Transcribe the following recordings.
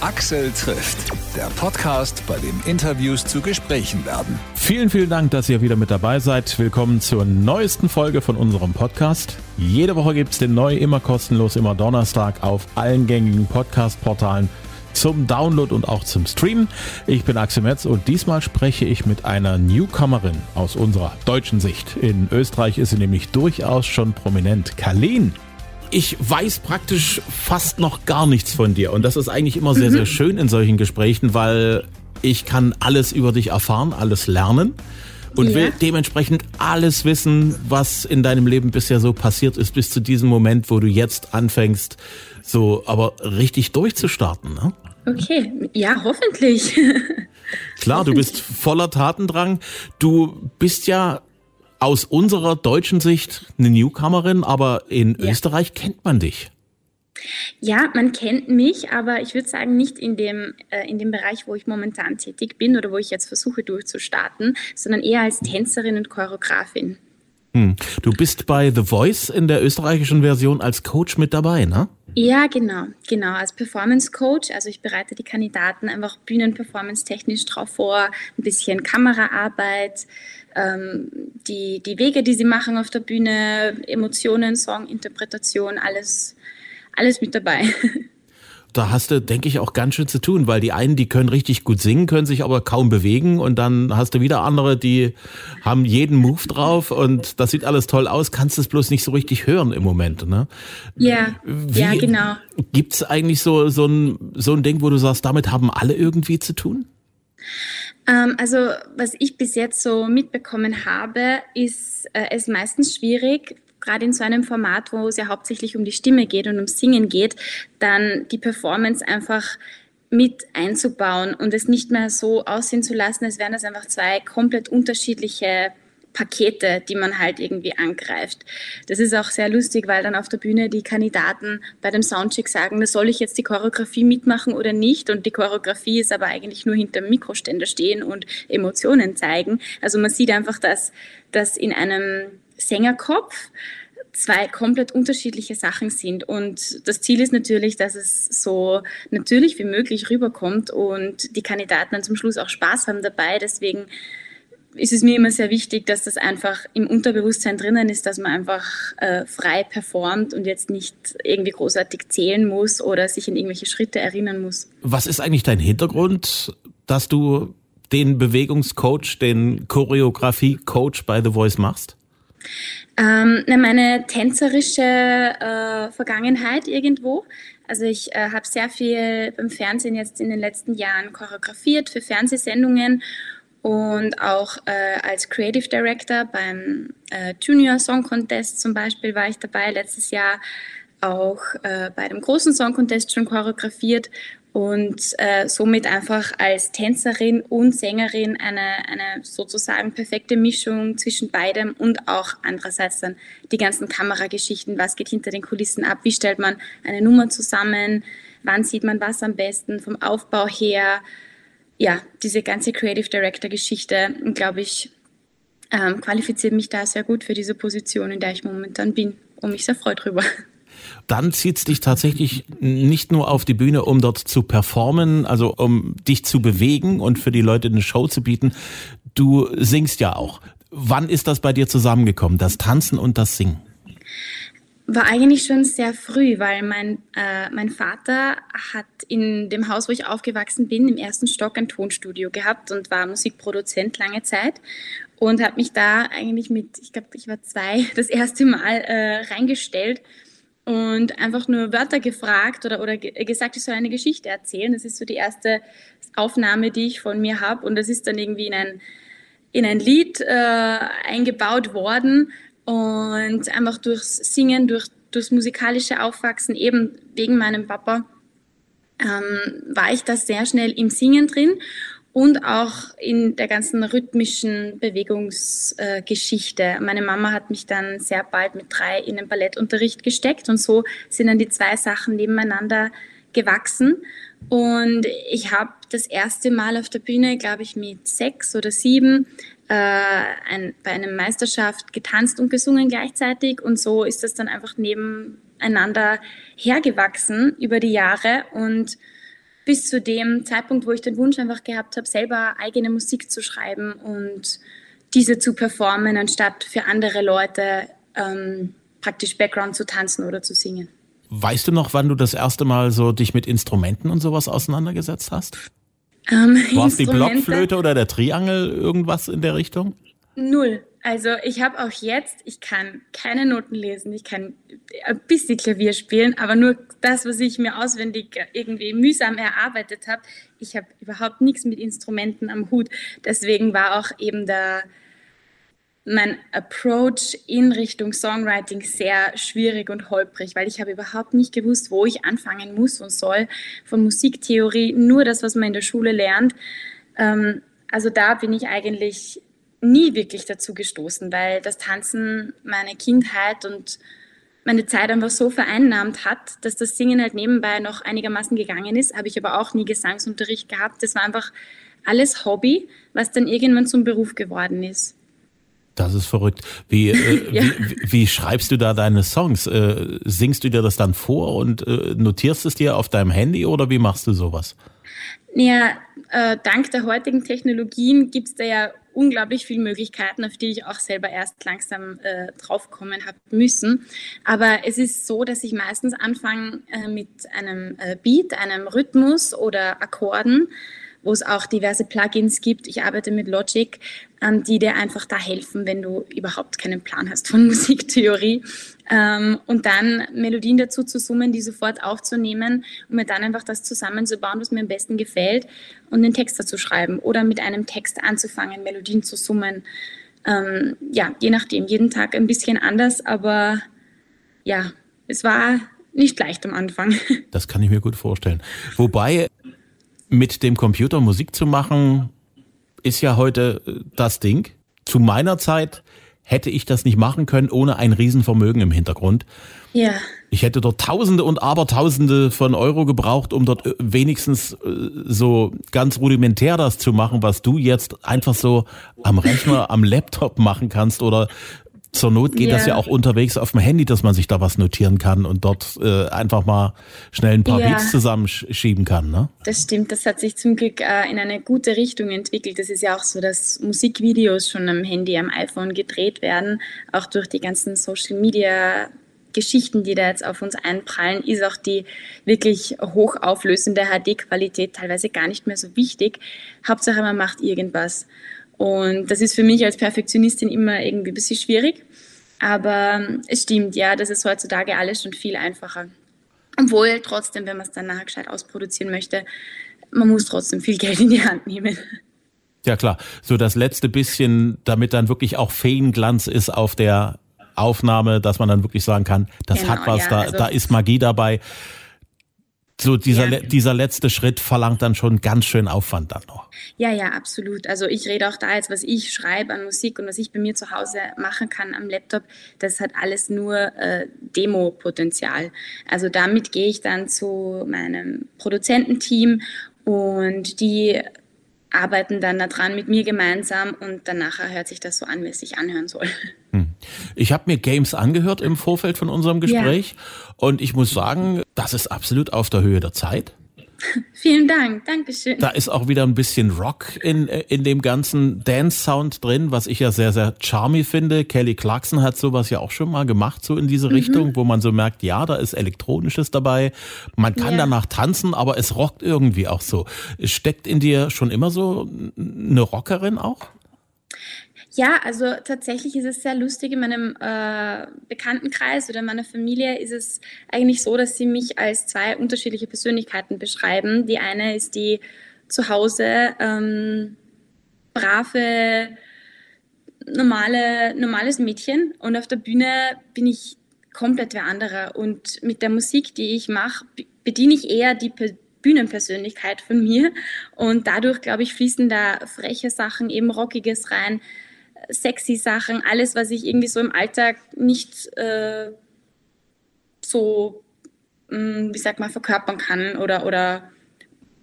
Axel trifft, der Podcast, bei dem Interviews zu Gesprächen werden. Vielen, vielen Dank, dass ihr wieder mit dabei seid. Willkommen zur neuesten Folge von unserem Podcast. Jede Woche gibt es den neu, immer kostenlos, immer Donnerstag auf allen gängigen Podcast-Portalen zum Download und auch zum Streamen. Ich bin Axel Metz und diesmal spreche ich mit einer Newcomerin aus unserer deutschen Sicht. In Österreich ist sie nämlich durchaus schon prominent. Karlin. Ich weiß praktisch fast noch gar nichts von dir und das ist eigentlich immer sehr, sehr schön in solchen Gesprächen, weil ich kann alles über dich erfahren, alles lernen und ja. will dementsprechend alles wissen, was in deinem Leben bisher so passiert ist, bis zu diesem Moment, wo du jetzt anfängst, so aber richtig durchzustarten. Ne? Okay, ja, hoffentlich. Klar, du bist voller Tatendrang. Du bist ja aus unserer deutschen Sicht eine Newcomerin, aber in ja. Österreich kennt man dich. Ja, man kennt mich, aber ich würde sagen, nicht in dem, äh, in dem Bereich, wo ich momentan tätig bin oder wo ich jetzt versuche durchzustarten, sondern eher als Tänzerin und Choreografin. Hm. Du bist bei The Voice in der österreichischen Version als Coach mit dabei, ne? Ja, genau, genau. Als Performance Coach, also ich bereite die Kandidaten einfach Bühnenperformance technisch drauf vor, ein bisschen Kameraarbeit, ähm, die, die Wege, die sie machen auf der Bühne, Emotionen, Song, Interpretation, alles, alles mit dabei. da hast du, denke ich, auch ganz schön zu tun, weil die einen, die können richtig gut singen, können sich aber kaum bewegen und dann hast du wieder andere, die haben jeden Move drauf und das sieht alles toll aus, kannst es bloß nicht so richtig hören im Moment, ne? Ja, Wie, ja, genau. Gibt's eigentlich so, so ein, so ein Ding, wo du sagst, damit haben alle irgendwie zu tun? Ähm, also, was ich bis jetzt so mitbekommen habe, ist äh, es meistens schwierig, gerade in so einem Format, wo es ja hauptsächlich um die Stimme geht und ums Singen geht, dann die Performance einfach mit einzubauen und es nicht mehr so aussehen zu lassen, als wären das einfach zwei komplett unterschiedliche Pakete, die man halt irgendwie angreift. Das ist auch sehr lustig, weil dann auf der Bühne die Kandidaten bei dem Soundcheck sagen, soll ich jetzt die Choreografie mitmachen oder nicht? Und die Choreografie ist aber eigentlich nur hinter dem Mikroständer stehen und Emotionen zeigen. Also man sieht einfach, dass, dass in einem Sängerkopf zwei komplett unterschiedliche Sachen sind. Und das Ziel ist natürlich, dass es so natürlich wie möglich rüberkommt und die Kandidaten dann zum Schluss auch Spaß haben dabei. Deswegen ist es mir immer sehr wichtig, dass das einfach im Unterbewusstsein drinnen ist, dass man einfach äh, frei performt und jetzt nicht irgendwie großartig zählen muss oder sich in irgendwelche Schritte erinnern muss. Was ist eigentlich dein Hintergrund, dass du den Bewegungscoach, den Choreografie-Coach bei The Voice machst? Ähm, meine tänzerische äh, Vergangenheit irgendwo. Also ich äh, habe sehr viel beim Fernsehen jetzt in den letzten Jahren choreografiert für Fernsehsendungen und auch äh, als Creative Director beim äh, Junior Song Contest zum Beispiel war ich dabei. Letztes Jahr auch äh, bei dem großen Song Contest schon choreografiert und äh, somit einfach als Tänzerin und Sängerin eine, eine sozusagen perfekte Mischung zwischen beidem und auch andererseits dann die ganzen Kamerageschichten, was geht hinter den Kulissen ab, wie stellt man eine Nummer zusammen, wann sieht man was am besten vom Aufbau her, ja, diese ganze Creative Director Geschichte, glaube ich, ähm, qualifiziert mich da sehr gut für diese Position, in der ich momentan bin und mich sehr freue drüber dann zieht es dich tatsächlich nicht nur auf die Bühne, um dort zu performen, also um dich zu bewegen und für die Leute eine Show zu bieten. Du singst ja auch. Wann ist das bei dir zusammengekommen, das Tanzen und das Singen? War eigentlich schon sehr früh, weil mein, äh, mein Vater hat in dem Haus, wo ich aufgewachsen bin, im ersten Stock ein Tonstudio gehabt und war Musikproduzent lange Zeit und hat mich da eigentlich mit, ich glaube, ich war zwei, das erste Mal äh, reingestellt und einfach nur Wörter gefragt oder, oder gesagt, ich soll eine Geschichte erzählen. Das ist so die erste Aufnahme, die ich von mir habe. Und das ist dann irgendwie in ein, in ein Lied äh, eingebaut worden. Und einfach durchs Singen, durch, durchs musikalische Aufwachsen, eben wegen meinem Papa, ähm, war ich da sehr schnell im Singen drin und auch in der ganzen rhythmischen Bewegungsgeschichte. Äh, Meine Mama hat mich dann sehr bald mit drei in den Ballettunterricht gesteckt und so sind dann die zwei Sachen nebeneinander gewachsen. Und ich habe das erste Mal auf der Bühne, glaube ich, mit sechs oder sieben äh, ein, bei einer Meisterschaft getanzt und gesungen gleichzeitig. Und so ist das dann einfach nebeneinander hergewachsen über die Jahre. Und bis zu dem Zeitpunkt, wo ich den Wunsch einfach gehabt habe, selber eigene Musik zu schreiben und diese zu performen, anstatt für andere Leute ähm, praktisch Background zu tanzen oder zu singen. Weißt du noch, wann du das erste Mal so dich mit Instrumenten und sowas auseinandergesetzt hast? Ähm, War es die Blockflöte oder der Triangel, irgendwas in der Richtung? Null. Also ich habe auch jetzt, ich kann keine Noten lesen, ich kann ein bisschen Klavier spielen, aber nur das, was ich mir auswendig irgendwie mühsam erarbeitet habe. Ich habe überhaupt nichts mit Instrumenten am Hut. Deswegen war auch eben der, mein Approach in Richtung Songwriting sehr schwierig und holprig, weil ich habe überhaupt nicht gewusst, wo ich anfangen muss und soll von Musiktheorie, nur das, was man in der Schule lernt. Ähm, also da bin ich eigentlich nie wirklich dazu gestoßen, weil das Tanzen meine Kindheit und meine Zeit einfach so vereinnahmt hat, dass das Singen halt nebenbei noch einigermaßen gegangen ist. Habe ich aber auch nie Gesangsunterricht gehabt. Das war einfach alles Hobby, was dann irgendwann zum Beruf geworden ist. Das ist verrückt. Wie, äh, ja. wie, wie, schreibst du da deine Songs? Äh, singst du dir das dann vor und äh, notierst es dir auf deinem Handy oder wie machst du sowas? Ja, äh, dank der heutigen Technologien gibt es da ja unglaublich viele Möglichkeiten, auf die ich auch selber erst langsam äh, draufkommen habe müssen. Aber es ist so, dass ich meistens anfange äh, mit einem äh, Beat, einem Rhythmus oder Akkorden wo es auch diverse Plugins gibt. Ich arbeite mit Logic, ähm, die dir einfach da helfen, wenn du überhaupt keinen Plan hast von Musiktheorie. Ähm, und dann Melodien dazu zu summen, die sofort aufzunehmen und mir dann einfach das zusammenzubauen, was mir am besten gefällt und den Text dazu schreiben oder mit einem Text anzufangen, Melodien zu summen. Ähm, ja, je nachdem, jeden Tag ein bisschen anders, aber ja, es war nicht leicht am Anfang. Das kann ich mir gut vorstellen. Wobei mit dem Computer Musik zu machen, ist ja heute äh, das Ding. Zu meiner Zeit hätte ich das nicht machen können ohne ein Riesenvermögen im Hintergrund. Ja. Ich hätte dort Tausende und Abertausende von Euro gebraucht, um dort äh, wenigstens äh, so ganz rudimentär das zu machen, was du jetzt einfach so am Rechner, am Laptop machen kannst oder zur Not geht ja. das ja auch unterwegs auf dem Handy, dass man sich da was notieren kann und dort äh, einfach mal schnell ein paar ja. Beats zusammenschieben kann. Ne? Das stimmt, das hat sich zum Glück äh, in eine gute Richtung entwickelt. Das ist ja auch so, dass Musikvideos schon am Handy, am iPhone gedreht werden, auch durch die ganzen Social Media. Geschichten, die da jetzt auf uns einprallen, ist auch die wirklich hochauflösende HD-Qualität teilweise gar nicht mehr so wichtig. Hauptsache, man macht irgendwas. Und das ist für mich als Perfektionistin immer irgendwie ein bisschen schwierig. Aber es stimmt, ja, das ist heutzutage alles schon viel einfacher. Obwohl trotzdem, wenn man es dann nachher gescheit ausproduzieren möchte, man muss trotzdem viel Geld in die Hand nehmen. Ja klar, so das letzte bisschen, damit dann wirklich auch Feenglanz ist auf der Aufnahme, dass man dann wirklich sagen kann, das genau, hat was, ja, da, also da ist Magie dabei so dieser, ja. dieser letzte Schritt verlangt dann schon ganz schön Aufwand dann noch. Ja, ja, absolut. Also ich rede auch da jetzt, was ich schreibe an Musik und was ich bei mir zu Hause machen kann am Laptop, das hat alles nur äh, Demo-Potenzial. Also damit gehe ich dann zu meinem Produzententeam und die arbeiten dann daran mit mir gemeinsam und danach hört sich das so an, wie es sich anhören soll. Hm. Ich habe mir Games angehört im Vorfeld von unserem Gespräch ja. und ich muss sagen, das ist absolut auf der Höhe der Zeit. Vielen Dank, Dankeschön. Da ist auch wieder ein bisschen Rock in, in dem ganzen Dance-Sound drin, was ich ja sehr, sehr charmy finde. Kelly Clarkson hat sowas ja auch schon mal gemacht, so in diese mhm. Richtung, wo man so merkt, ja, da ist Elektronisches dabei. Man kann ja. danach tanzen, aber es rockt irgendwie auch so. Steckt in dir schon immer so eine Rockerin auch? Ja, also tatsächlich ist es sehr lustig. In meinem äh, Bekanntenkreis oder in meiner Familie ist es eigentlich so, dass sie mich als zwei unterschiedliche Persönlichkeiten beschreiben. Die eine ist die zu Hause ähm, brave, normale, normales Mädchen und auf der Bühne bin ich komplett wer anderer. Und mit der Musik, die ich mache, bediene ich eher die Bühnenpersönlichkeit von mir. Und dadurch, glaube ich, fließen da freche Sachen, eben Rockiges rein, sexy Sachen, alles, was ich irgendwie so im Alltag nicht äh, so, mh, hm, wie sagt man, verkörpern kann oder, oder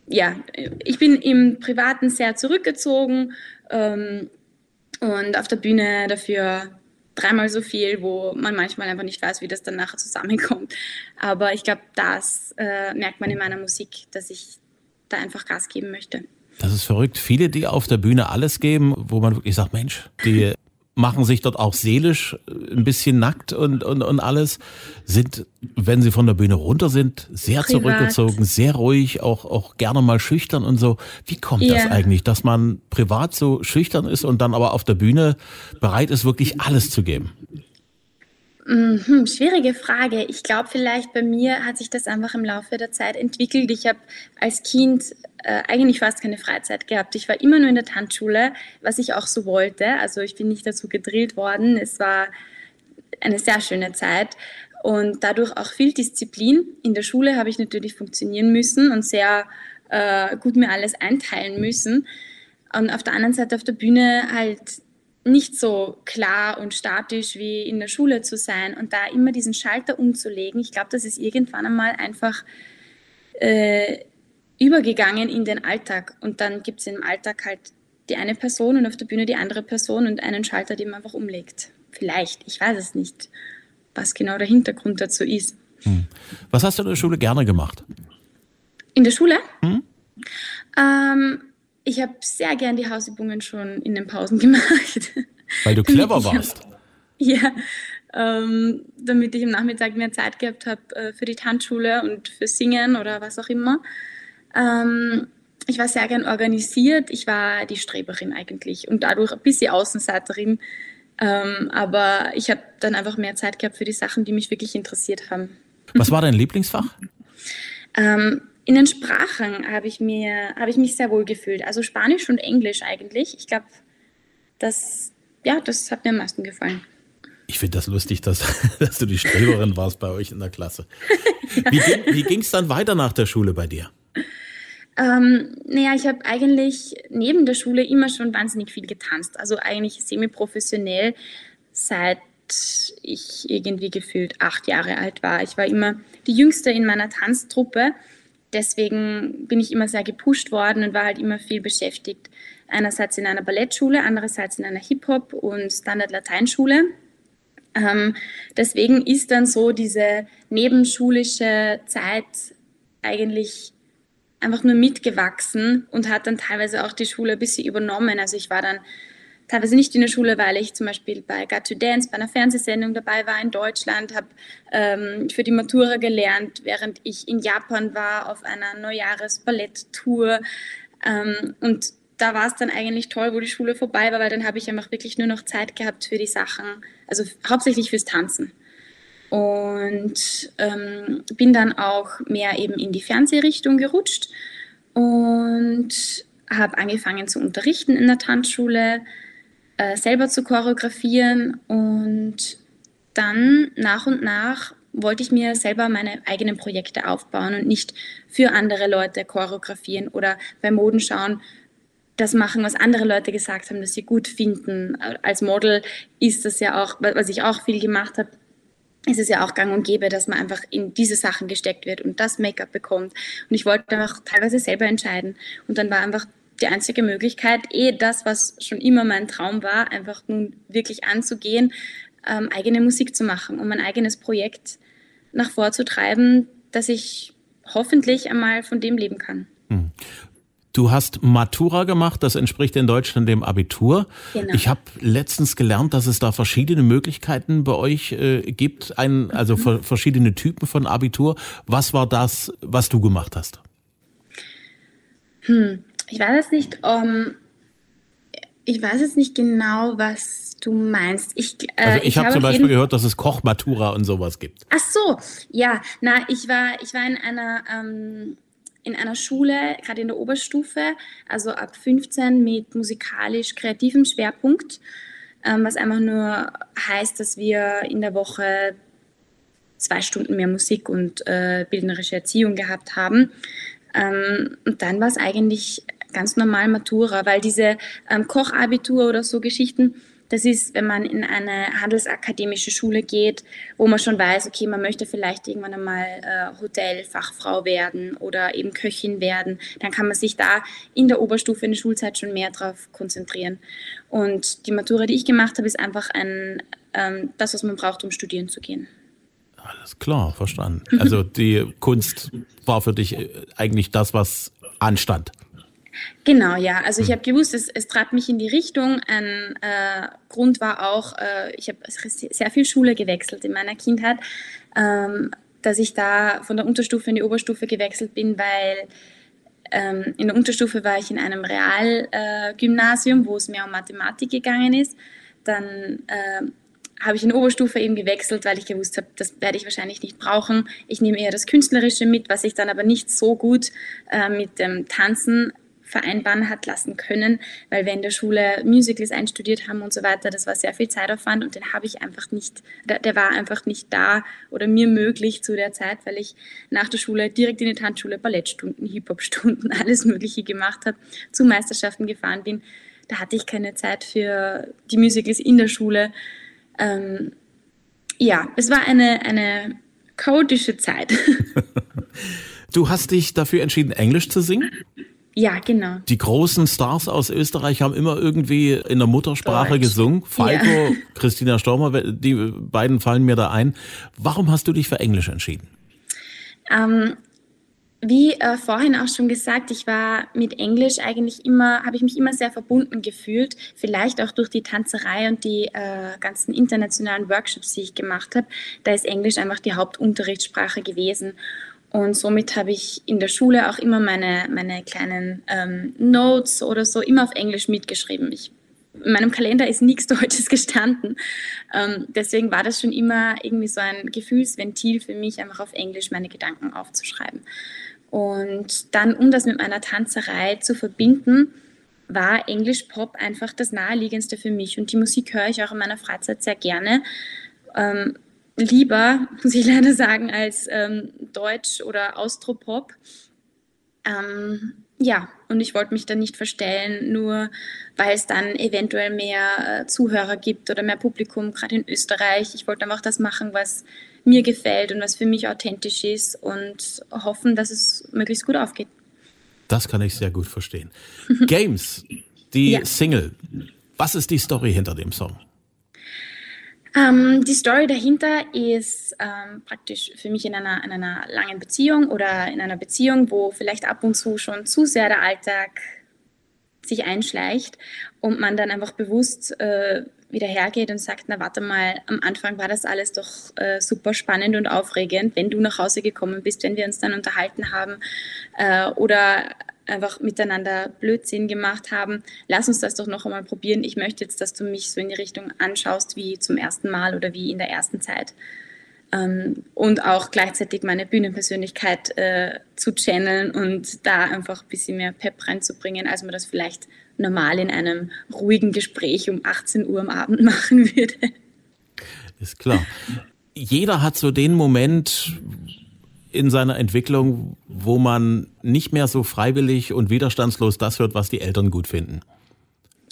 ja, ich bin im Privaten sehr zurückgezogen ähm, und auf der Bühne dafür dreimal so viel, wo man manchmal einfach nicht weiß, wie das dann nachher zusammenkommt. Aber ich glaube, das äh, merkt man in meiner Musik, dass ich da einfach Gas geben möchte. Das ist verrückt. Viele, die auf der Bühne alles geben, wo man wirklich sagt, Mensch, die machen sich dort auch seelisch ein bisschen nackt und, und, und alles, sind, wenn sie von der Bühne runter sind, sehr Privat. zurückgezogen, sehr ruhig, auch, auch gerne mal schüchtern und so. Wie kommt ja. das eigentlich, dass man privat so schüchtern ist und dann aber auf der Bühne bereit ist, wirklich alles zu geben? Mhm, schwierige Frage. Ich glaube, vielleicht bei mir hat sich das einfach im Laufe der Zeit entwickelt. Ich habe als Kind äh, eigentlich fast keine Freizeit gehabt. Ich war immer nur in der Tanzschule, was ich auch so wollte. Also ich bin nicht dazu gedrillt worden. Es war eine sehr schöne Zeit und dadurch auch viel Disziplin. In der Schule habe ich natürlich funktionieren müssen und sehr äh, gut mir alles einteilen müssen. Und auf der anderen Seite auf der Bühne halt nicht so klar und statisch wie in der Schule zu sein und da immer diesen Schalter umzulegen. Ich glaube, das ist irgendwann einmal einfach äh, übergegangen in den Alltag. Und dann gibt es im Alltag halt die eine Person und auf der Bühne die andere Person und einen Schalter, den man einfach umlegt. Vielleicht, ich weiß es nicht, was genau der Hintergrund dazu ist. Hm. Was hast du in der Schule gerne gemacht? In der Schule? Hm? Ähm, ich habe sehr gern die Hausübungen schon in den Pausen gemacht. Weil du clever warst. ja, ähm, damit ich am Nachmittag mehr Zeit gehabt habe äh, für die Tanzschule und für Singen oder was auch immer. Ähm, ich war sehr gern organisiert. Ich war die Streberin eigentlich und dadurch ein bisschen Außenseiterin. Ähm, aber ich habe dann einfach mehr Zeit gehabt für die Sachen, die mich wirklich interessiert haben. Was war dein Lieblingsfach? In den Sprachen habe ich, mir, habe ich mich sehr wohl gefühlt. Also Spanisch und Englisch eigentlich. Ich glaube, das, ja, das hat mir am meisten gefallen. Ich finde das lustig, dass, dass du die Streberin warst bei euch in der Klasse. ja. Wie, ging es dann weiter nach der Schule bei dir? Ähm, naja, ich habe eigentlich neben der Schule immer schon wahnsinnig viel getanzt. Also eigentlich semi-professionell seit ich irgendwie gefühlt acht Jahre alt war. Ich war immer die Jüngste in meiner Tanztruppe deswegen bin ich immer sehr gepusht worden und war halt immer viel beschäftigt. Einerseits in einer Ballettschule, andererseits in einer Hip-Hop- und Standard-Lateinschule. Ähm, deswegen ist dann so diese nebenschulische Zeit eigentlich einfach nur mitgewachsen und hat dann teilweise auch die Schule ein bisschen übernommen. Also ich war dann teilweise nicht in der Schule, weil ich zum Beispiel bei Got to Dance, bei einer Fernsehsendung dabei war in Deutschland, habe ähm, für die Matura gelernt, während ich in Japan war auf einer Neujahres-Ballett-Tour. Ähm, und da war es dann eigentlich toll, wo die Schule vorbei war, weil dann habe ich einfach wirklich nur noch Zeit gehabt für die Sachen, also hauptsächlich fürs Tanzen. Und ähm, bin dann auch mehr eben in die Fernsehrichtung gerutscht und habe angefangen zu unterrichten in der Tanzschule, äh, selber zu choreografieren und dann nach und nach wollte ich mir selber meine eigenen Projekte aufbauen und nicht für andere Leute choreografieren oder bei Modenschauen das machen, was andere Leute gesagt haben, dass sie gut finden. Als Model ist das ja auch, was ich auch viel gemacht habe, ist es ja auch gang und gäbe, dass man einfach in diese Sachen gesteckt wird und das Make-up bekommt. Und ich wollte einfach teilweise selber entscheiden. Und dann war einfach die einzige Möglichkeit, eh das, was schon immer mein Traum war, einfach nun wirklich anzugehen, ähm, eigene Musik zu machen, um ein eigenes Projekt nach vorzutreiben, dass ich hoffentlich einmal von dem leben kann. Hm. Du hast Matura gemacht, das entspricht in Deutschland dem Abitur. Genau. Ich habe letztens gelernt, dass es da verschiedene Möglichkeiten bei euch äh, gibt, ein, also mhm. verschiedene Typen von Abitur. Was war das, was du gemacht hast? Hm ich weiß es nicht, um, ich weiß jetzt nicht genau, was du meinst. Ich, äh, also ich, ich habe hab zum Beispiel gehört, dass es Kochmatura und sowas gibt. Ach so, ja, na, ich war, ich war in einer, ähm, in einer Schule, gerade in der Oberstufe, also ab 15 mit musikalisch kreativem Schwerpunkt, ähm, was einfach nur heißt, dass wir in der Woche zwei Stunden mehr Musik und äh, bildnerische Erziehung gehabt haben. Ähm, und dann war es eigentlich ganz normal Matura, weil diese ähm, Kochabitur oder so Geschichten, das ist, wenn man in eine handelsakademische Schule geht, wo man schon weiß, okay, man möchte vielleicht irgendwann einmal äh, Hotelfachfrau werden oder eben Köchin werden, dann kann man sich da in der Oberstufe in der Schulzeit schon mehr darauf konzentrieren. Und die Matura, die ich gemacht habe, ist einfach ein, ähm, das, was man braucht, um studieren zu gehen. Alles klar, verstanden. Also die Kunst war für dich äh, eigentlich das, was anstand. Genau, ja. Also ich hm. habe gewusst, es, es treibt mich in die Richtung. Ein äh, Grund war auch, äh, ich habe sehr viel Schule gewechselt in meiner Kindheit, ähm, dass ich da von der Unterstufe in die Oberstufe gewechselt bin, weil ähm, in der Unterstufe war ich in einem Realgymnasium, äh, wo es mehr um Mathematik gegangen ist. Dann äh, habe ich in der Oberstufe eben gewechselt, weil ich gewusst habe, das werde ich wahrscheinlich nicht brauchen. Ich nehme eher das Künstlerische mit, was ich dann aber nicht so gut äh, mit dem Tanzen vereinbaren hat lassen können, weil wir in der Schule Musicals einstudiert haben und so weiter. Das war sehr viel Zeitaufwand und den habe ich einfach nicht, der, war einfach nicht da oder mir möglich zu der Zeit, weil ich nach der Schule direkt in die Tanzschule Ballettstunden, Hip-Hop-Stunden, alles Mögliche gemacht habe, zu Meisterschaften gefahren bin. Da hatte ich keine Zeit für die Musicals in der Schule. Ähm, ja, es war eine, eine chaotische Zeit. Du hast dich dafür entschieden, Englisch zu singen? Ja, genau. Die großen Stars aus Österreich haben immer irgendwie in der Muttersprache Deutsch. gesungen. Falco, ja. Christina Stormer, die beiden fallen mir da ein. Warum hast du dich für Englisch entschieden? Ähm, wie äh, vorhin auch schon gesagt, ich war mit Englisch eigentlich immer, habe ich mich immer sehr verbunden gefühlt. Vielleicht auch durch die Tanzerei und die äh, ganzen internationalen Workshops, die ich gemacht habe. Da ist Englisch einfach die Hauptunterrichtssprache gewesen. Und somit habe ich in der Schule auch immer meine, meine kleinen ähm, Notes oder so immer auf Englisch mitgeschrieben. Ich, in meinem Kalender ist nichts Deutsches gestanden. Ähm, deswegen war das schon immer irgendwie so ein Gefühlsventil für mich, einfach auf Englisch meine Gedanken aufzuschreiben. Und dann, um das mit meiner Tanzerei zu verbinden, war Englisch Pop einfach das naheliegendste für mich. Und die Musik höre ich auch in meiner Freizeit sehr gerne. Ähm, lieber, muss ich leider sagen, als ähm, Deutsch oder Austropop. Ähm, ja, und ich wollte mich dann nicht verstellen, nur weil es dann eventuell mehr äh, Zuhörer gibt oder mehr Publikum, gerade in Österreich. Ich wollte einfach das machen, was mir gefällt und was für mich authentisch ist und hoffen, dass es möglichst gut aufgeht. Das kann ich sehr gut verstehen. Games, die ja. Single. Was ist die Story hinter dem Song? Ähm, die Story dahinter ist ähm, praktisch für mich in einer, in einer langen Beziehung oder in einer Beziehung, wo vielleicht ab und zu schon zu sehr der Alltag sich einschleicht und man dann einfach bewusst äh, wieder hergeht und sagt, na warte mal, am Anfang war das alles doch äh, super spannend und aufregend, wenn du nach Hause gekommen bist, wenn wir uns dann unterhalten haben äh, oder einfach miteinander Blödsinn gemacht haben. Lass uns das doch noch einmal probieren. Ich möchte jetzt, dass du mich so in die Richtung anschaust wie zum ersten Mal oder wie in der ersten Zeit. Ähm, und auch gleichzeitig meine Bühnenpersönlichkeit äh, zu channeln und da einfach ein bisschen mehr Pep reinzubringen, als man das vielleicht normal in einem ruhigen Gespräch um 18 Uhr am Abend machen würde. Ist klar. Jeder hat so den Moment, in seiner Entwicklung, wo man nicht mehr so freiwillig und widerstandslos das hört, was die Eltern gut finden.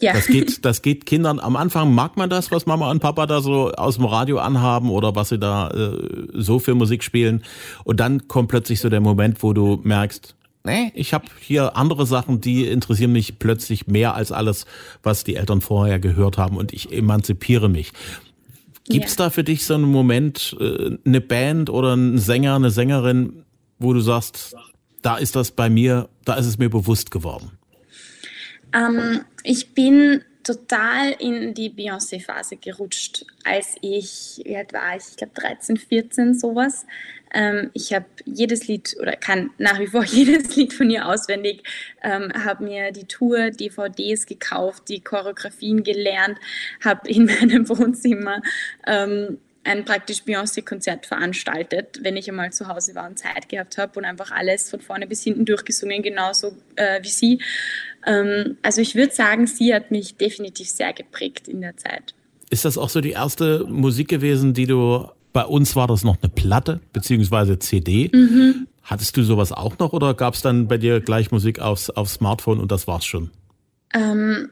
Ja. Das geht, das geht Kindern. Am Anfang mag man das, was Mama und Papa da so aus dem Radio anhaben oder was sie da äh, so für Musik spielen. Und dann kommt plötzlich so der Moment, wo du merkst, nee, ich habe hier andere Sachen, die interessieren mich plötzlich mehr als alles, was die Eltern vorher gehört haben und ich emanzipiere mich. Gibt es ja. da für dich so einen Moment, äh, eine Band oder ein Sänger, eine Sängerin, wo du sagst, da ist das bei mir, da ist es mir bewusst geworden? Ähm, ich bin total in die Beyoncé-Phase gerutscht, als ich, wie alt war ich? Ich glaube 13, 14, sowas. Ähm, ich habe jedes Lied oder kann nach wie vor jedes Lied von ihr auswendig, ähm, habe mir die Tour, DVDs gekauft, die Choreografien gelernt, habe in meinem Wohnzimmer ähm, ein praktisch Beyoncé-Konzert veranstaltet, wenn ich einmal zu Hause war und Zeit gehabt habe und einfach alles von vorne bis hinten durchgesungen, genauso äh, wie sie. Ähm, also ich würde sagen, sie hat mich definitiv sehr geprägt in der Zeit. Ist das auch so die erste Musik gewesen, die du, bei uns war das noch eine Platte beziehungsweise CD. Mhm. Hattest du sowas auch noch oder gab es dann bei dir gleich Musik aufs, aufs Smartphone und das war's schon? Ähm,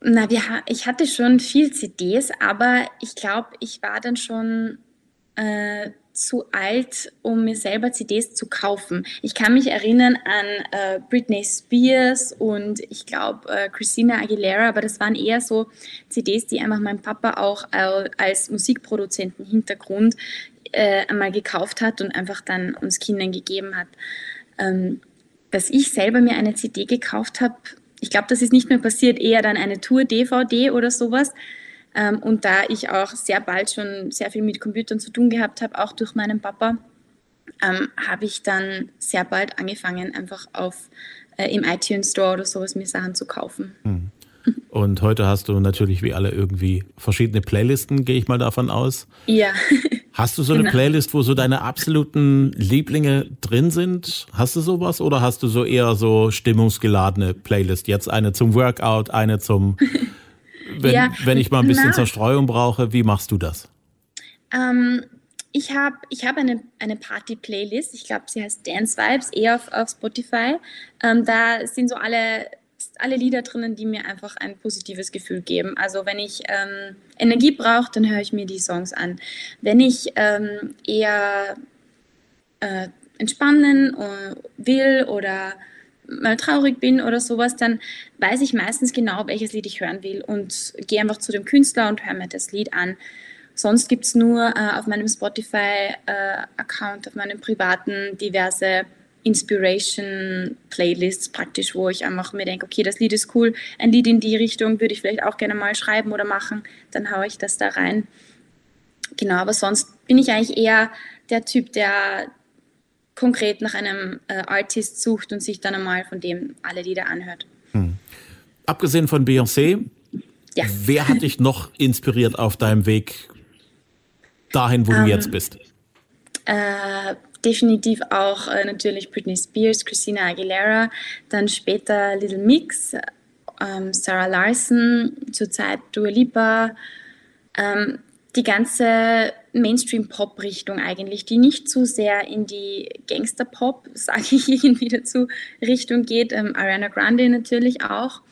na, wir, ich hatte schon viel CDs, aber ich glaube, ich war dann schon äh, zu alt, um mir selber CDs zu kaufen. Ich kann mich erinnern an äh, Britney Spears und ich glaube äh, Christina Aguilera, aber das waren eher so CDs, die einfach mein Papa auch äh, als Musikproduzenten Hintergrund äh, einmal gekauft hat und einfach dann uns Kindern gegeben hat. Ähm, dass ich selber mir eine CD gekauft habe, ich glaube, das ist nicht mehr passiert, eher dann eine Tour-DVD oder sowas. Ähm, und da ich auch sehr bald schon sehr viel mit Computern zu tun gehabt habe, auch durch meinen Papa, ähm, habe ich dann sehr bald angefangen, einfach auf äh, im iTunes Store oder sowas mir Sachen zu kaufen. Hm. Und heute hast du natürlich wie alle irgendwie verschiedene Playlisten, gehe ich mal davon aus. Ja. Hast du so eine genau. Playlist, wo so deine absoluten Lieblinge drin sind? Hast du sowas oder hast du so eher so stimmungsgeladene Playlist? Jetzt eine zum Workout, eine zum, wenn, ja, wenn ich mal ein bisschen na. Zerstreuung brauche. Wie machst du das? Ähm, ich habe ich hab eine, eine Party-Playlist. Ich glaube, sie heißt Dance Vibes, eher auf, auf Spotify. Ähm, da sind so alle alle Lieder drinnen, die mir einfach ein positives Gefühl geben. Also wenn ich ähm, Energie brauche, dann höre ich mir die Songs an. Wenn ich ähm, eher äh, entspannen äh, will oder mal traurig bin oder sowas, dann weiß ich meistens genau, welches Lied ich hören will und gehe einfach zu dem Künstler und höre mir das Lied an. Sonst gibt es nur äh, auf meinem Spotify-Account, äh, auf meinem privaten diverse Inspiration-Playlists praktisch, wo ich einfach mir denke, okay, das Lied ist cool, ein Lied in die Richtung würde ich vielleicht auch gerne mal schreiben oder machen, dann haue ich das da rein. Genau, aber sonst bin ich eigentlich eher der Typ, der konkret nach einem äh, Artist sucht und sich dann einmal von dem alle Lieder anhört. Hm. Abgesehen von Beyoncé, ja. wer hat dich noch inspiriert auf deinem Weg dahin, wo um, du ähm, jetzt bist? Äh, definitiv auch äh, natürlich Britney Spears, Christina Aguilera, dann später Little Mix, ähm, Sarah Larson, zurzeit Dua Lipa, ähm, die ganze Mainstream-Pop-Richtung eigentlich, die nicht zu sehr in die Gangster-Pop, sage ich irgendwie dazu, Richtung geht. Ähm, Ariana Grande natürlich auch.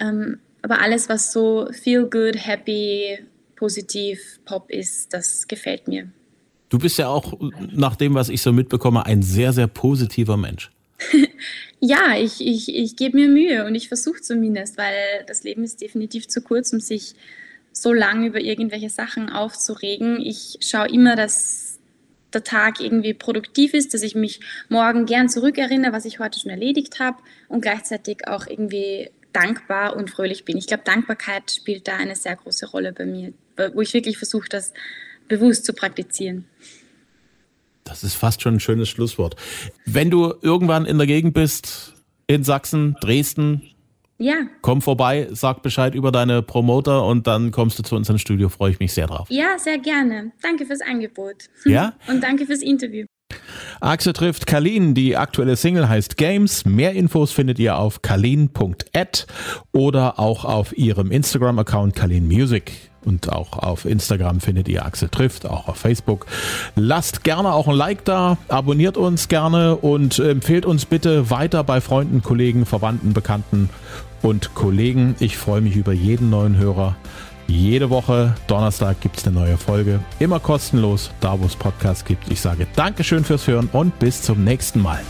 Ähm, aber alles, was so feel good, happy, positiv Pop ist, das gefällt mir. Du bist ja auch, nach dem, was ich so mitbekomme, ein sehr, sehr positiver Mensch. ja, ich, ich, ich gebe mir Mühe und ich versuche zumindest, weil das Leben ist definitiv zu kurz, um sich so lange über irgendwelche Sachen aufzuregen. Ich schaue immer, dass der Tag irgendwie produktiv ist, dass ich mich morgen gern zurückerinnere, was ich heute schon erledigt habe und gleichzeitig auch irgendwie dankbar und fröhlich bin. Ich glaube, Dankbarkeit spielt da eine sehr große Rolle bei mir, wo ich wirklich versuche, das bewusst zu praktizieren. Das ist fast schon ein schönes Schlusswort. Wenn du irgendwann in der Gegend bist, in Sachsen, Dresden, ja. komm vorbei, sag Bescheid über deine Promoter und dann kommst du zu uns ins Studio. Freue ich mich sehr drauf. Ja, sehr gerne. Danke fürs Angebot. Ja? Und danke fürs Interview. Axel trifft Kalin. Die aktuelle Single heißt Games. Mehr Infos findet ihr auf kalin.at oder auch auf ihrem Instagram-Account Kalin Music. Und auch auf Instagram findet ihr Axel trifft, auch auf Facebook. Lasst gerne auch ein Like da, abonniert uns gerne und empfehlt uns bitte weiter bei Freunden, Kollegen, Verwandten, Bekannten und Kollegen. Ich freue mich über jeden neuen Hörer. Jede Woche, Donnerstag gibt es eine neue Folge. Immer kostenlos, da wo es Podcasts gibt. Ich sage Dankeschön fürs Hören und bis zum nächsten Mal.